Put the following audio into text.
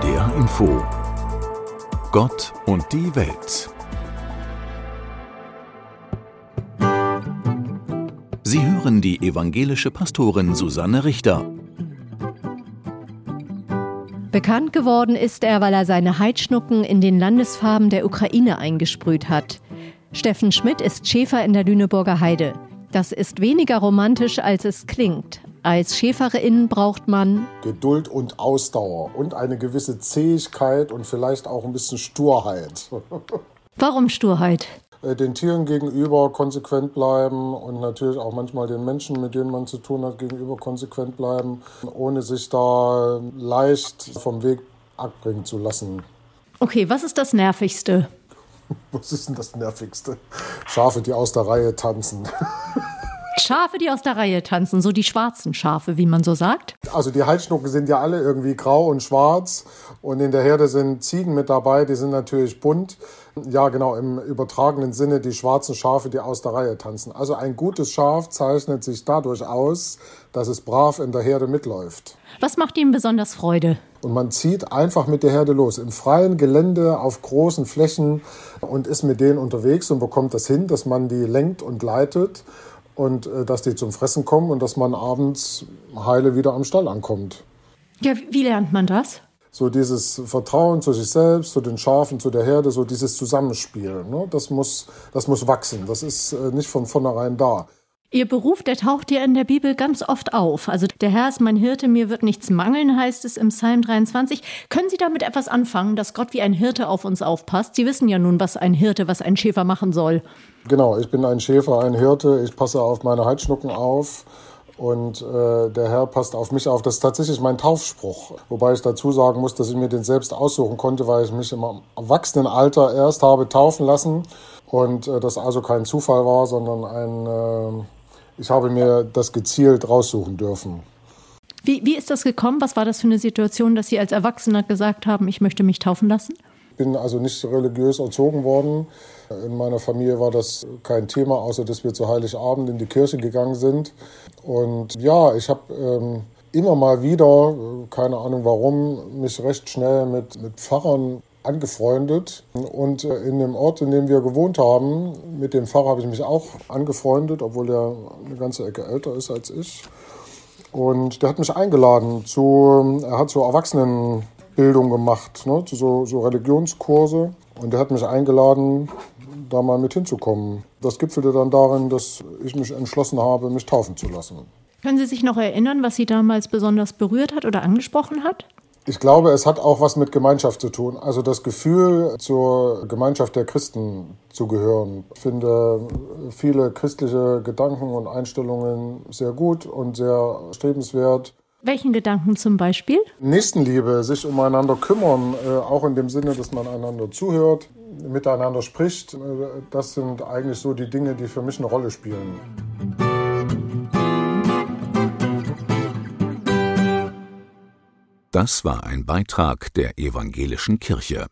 NDR Info Gott und die Welt. Sie hören die evangelische Pastorin Susanne Richter. Bekannt geworden ist er, weil er seine Heidschnucken in den Landesfarben der Ukraine eingesprüht hat. Steffen Schmidt ist Schäfer in der Lüneburger Heide. Das ist weniger romantisch, als es klingt. Als Schäferin braucht man Geduld und Ausdauer und eine gewisse Zähigkeit und vielleicht auch ein bisschen Sturheit. Warum Sturheit? Äh, den Tieren gegenüber konsequent bleiben und natürlich auch manchmal den Menschen, mit denen man zu tun hat, gegenüber konsequent bleiben, ohne sich da leicht vom Weg abbringen zu lassen. Okay, was ist das Nervigste? Was ist denn das Nervigste? Schafe, die aus der Reihe tanzen. Schafe, die aus der Reihe tanzen, so die schwarzen Schafe, wie man so sagt. Also die Halsschnucken sind ja alle irgendwie grau und schwarz und in der Herde sind Ziegen mit dabei, die sind natürlich bunt. Ja, genau, im übertragenen Sinne die schwarzen Schafe, die aus der Reihe tanzen. Also ein gutes Schaf zeichnet sich dadurch aus, dass es brav in der Herde mitläuft. Was macht ihm besonders Freude? Und man zieht einfach mit der Herde los, im freien Gelände, auf großen Flächen und ist mit denen unterwegs und bekommt das hin, dass man die lenkt und leitet und äh, dass die zum Fressen kommen und dass man abends heile wieder am Stall ankommt. Ja, wie lernt man das? So dieses Vertrauen zu sich selbst, zu den Schafen, zu der Herde, so dieses Zusammenspiel. Ne? Das, muss, das muss wachsen. Das ist äh, nicht von vornherein da. Ihr Beruf, der taucht ja in der Bibel ganz oft auf. Also der Herr ist mein Hirte, mir wird nichts mangeln, heißt es im Psalm 23. Können Sie damit etwas anfangen, dass Gott wie ein Hirte auf uns aufpasst? Sie wissen ja nun, was ein Hirte, was ein Schäfer machen soll. Genau, ich bin ein Schäfer, ein Hirte. Ich passe auf meine Heidschnucken auf. Und äh, der Herr passt auf mich auf. Das ist tatsächlich mein Taufspruch. Wobei ich dazu sagen muss, dass ich mir den selbst aussuchen konnte, weil ich mich im Erwachsenenalter erst habe taufen lassen. Und äh, das also kein Zufall war, sondern ein... Äh, ich habe mir das gezielt raussuchen dürfen. Wie, wie ist das gekommen? Was war das für eine Situation, dass Sie als Erwachsener gesagt haben, ich möchte mich taufen lassen? Ich bin also nicht religiös erzogen worden. In meiner Familie war das kein Thema, außer dass wir zu Heiligabend in die Kirche gegangen sind. Und ja, ich habe ähm, immer mal wieder, keine Ahnung warum, mich recht schnell mit, mit Pfarrern angefreundet. Und äh, in dem Ort, in dem wir gewohnt haben, mit dem Pfarrer habe ich mich auch angefreundet, obwohl er eine ganze Ecke älter ist als ich. Und der hat mich eingeladen zu, er hat so Erwachsenenbildung gemacht, ne, so, so Religionskurse. Und er hat mich eingeladen, da mal mit hinzukommen. Das gipfelte dann darin, dass ich mich entschlossen habe, mich taufen zu lassen. Können Sie sich noch erinnern, was Sie damals besonders berührt hat oder angesprochen hat? Ich glaube, es hat auch was mit Gemeinschaft zu tun. Also das Gefühl, zur Gemeinschaft der Christen zu gehören. Ich finde viele christliche Gedanken und Einstellungen sehr gut und sehr strebenswert. Welchen Gedanken zum Beispiel? Nächstenliebe, sich umeinander kümmern, äh, auch in dem Sinne, dass man einander zuhört, miteinander spricht. Äh, das sind eigentlich so die Dinge, die für mich eine Rolle spielen. Das war ein Beitrag der evangelischen Kirche.